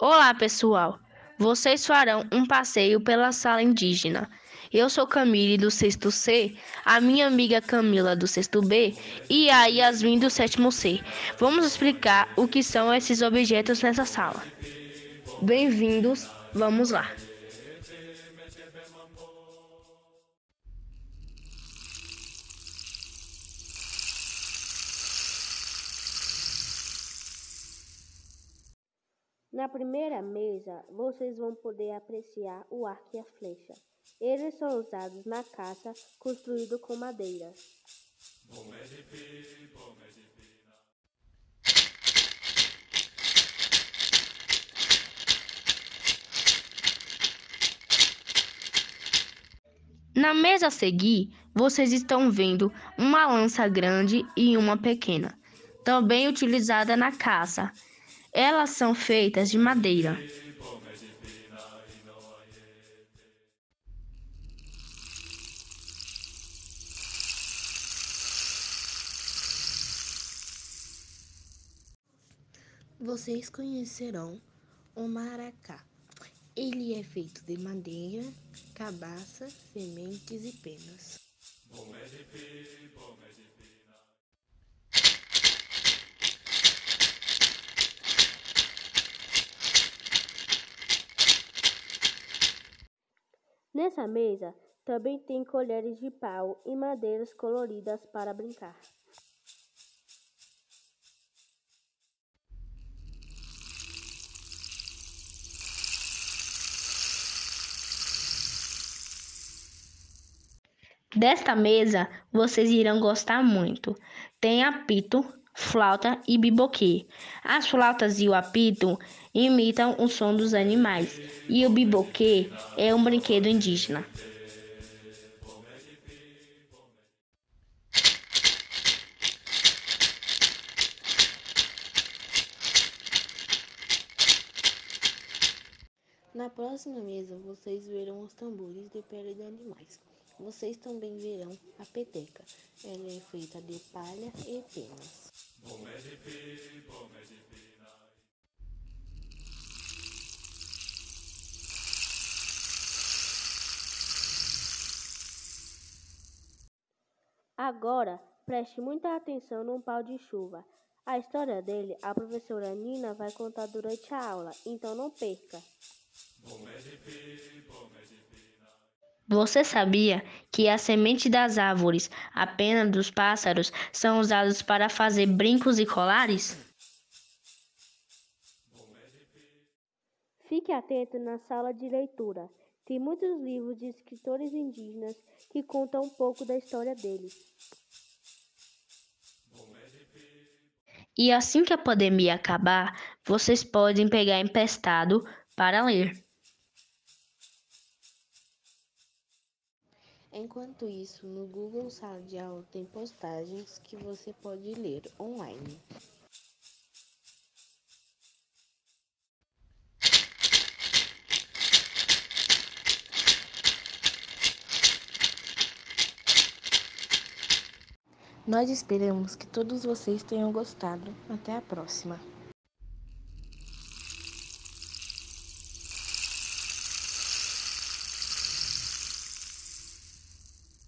Olá, pessoal! Vocês farão um passeio pela sala indígena. Eu sou Camille do sexto C, a minha amiga Camila do sexto B e a Yasmin do sétimo C. Vamos explicar o que são esses objetos nessa sala. Bem-vindos, vamos lá! Na primeira mesa, vocês vão poder apreciar o arco e a flecha. Eles são usados na caça, construído com madeira. Na mesa a seguir, vocês estão vendo uma lança grande e uma pequena, também utilizada na caça. Elas são feitas de madeira. Vocês conhecerão o maracá. Ele é feito de madeira, cabaça, sementes e penas. Nessa mesa também tem colheres de pau e madeiras coloridas para brincar. Desta mesa vocês irão gostar muito. Tem apito, flauta e biboquê. As flautas e o apito imitam o som dos animais e o biboquê é um brinquedo indígena. Na próxima mesa, vocês verão os tambores de pele de animais. Vocês também verão a peteca. Ela é feita de palha e penas. Agora, preste muita atenção num pau de chuva. A história dele a professora Nina vai contar durante a aula, então não perca. Você sabia que a semente das árvores, a pena dos pássaros, são usados para fazer brincos e colares? Fique atento na sala de leitura. Tem muitos livros de escritores indígenas que contam um pouco da história deles. E assim que a pandemia acabar, vocês podem pegar emprestado para ler. Enquanto isso, no Google Sala de Aula tem postagens que você pode ler online. Nós esperamos que todos vocês tenham gostado. Até a próxima!